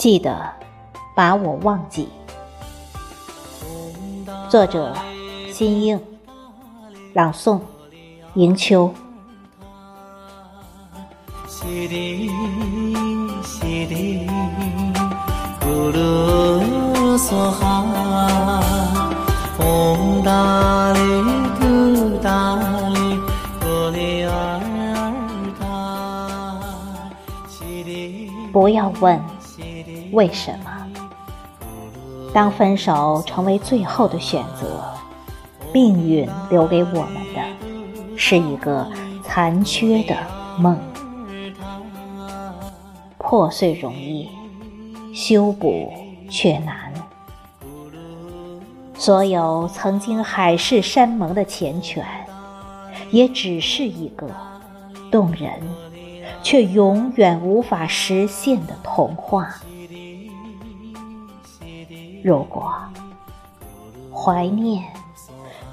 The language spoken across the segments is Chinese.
记得把我忘记。作者：新映，朗诵：迎秋。不要问为什么。当分手成为最后的选择，命运留给我们的是一个残缺的梦。破碎容易，修补却难。所有曾经海誓山盟的缱绻，也只是一个动人。却永远无法实现的童话。如果怀念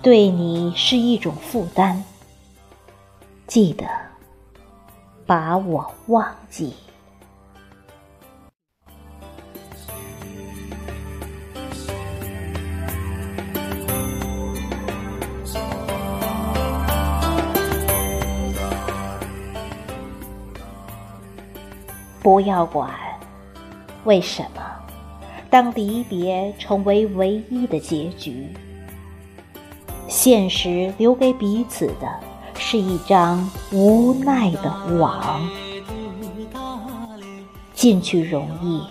对你是一种负担，记得把我忘记。不要管为什么，当离别成为唯一的结局，现实留给彼此的是一张无奈的网。进去容易，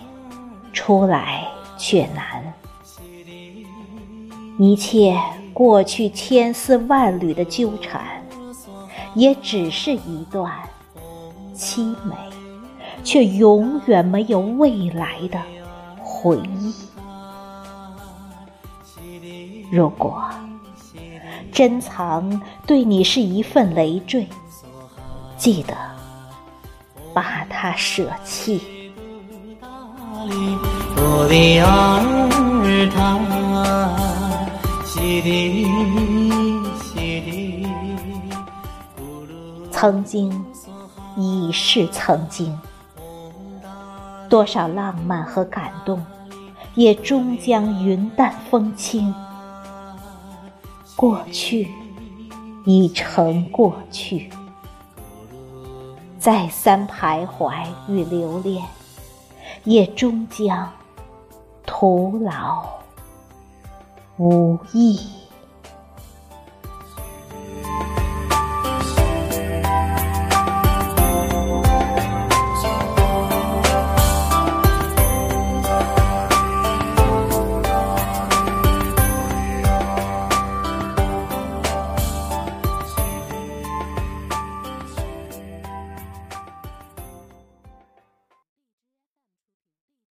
出来却难。一切过去千丝万缕的纠缠，也只是一段凄美。却永远没有未来的回忆。如果珍藏对你是一份累赘，记得把它舍弃。曾经已是曾经。多少浪漫和感动，也终将云淡风轻。过去已成过去，再三徘徊与留恋，也终将徒劳无益。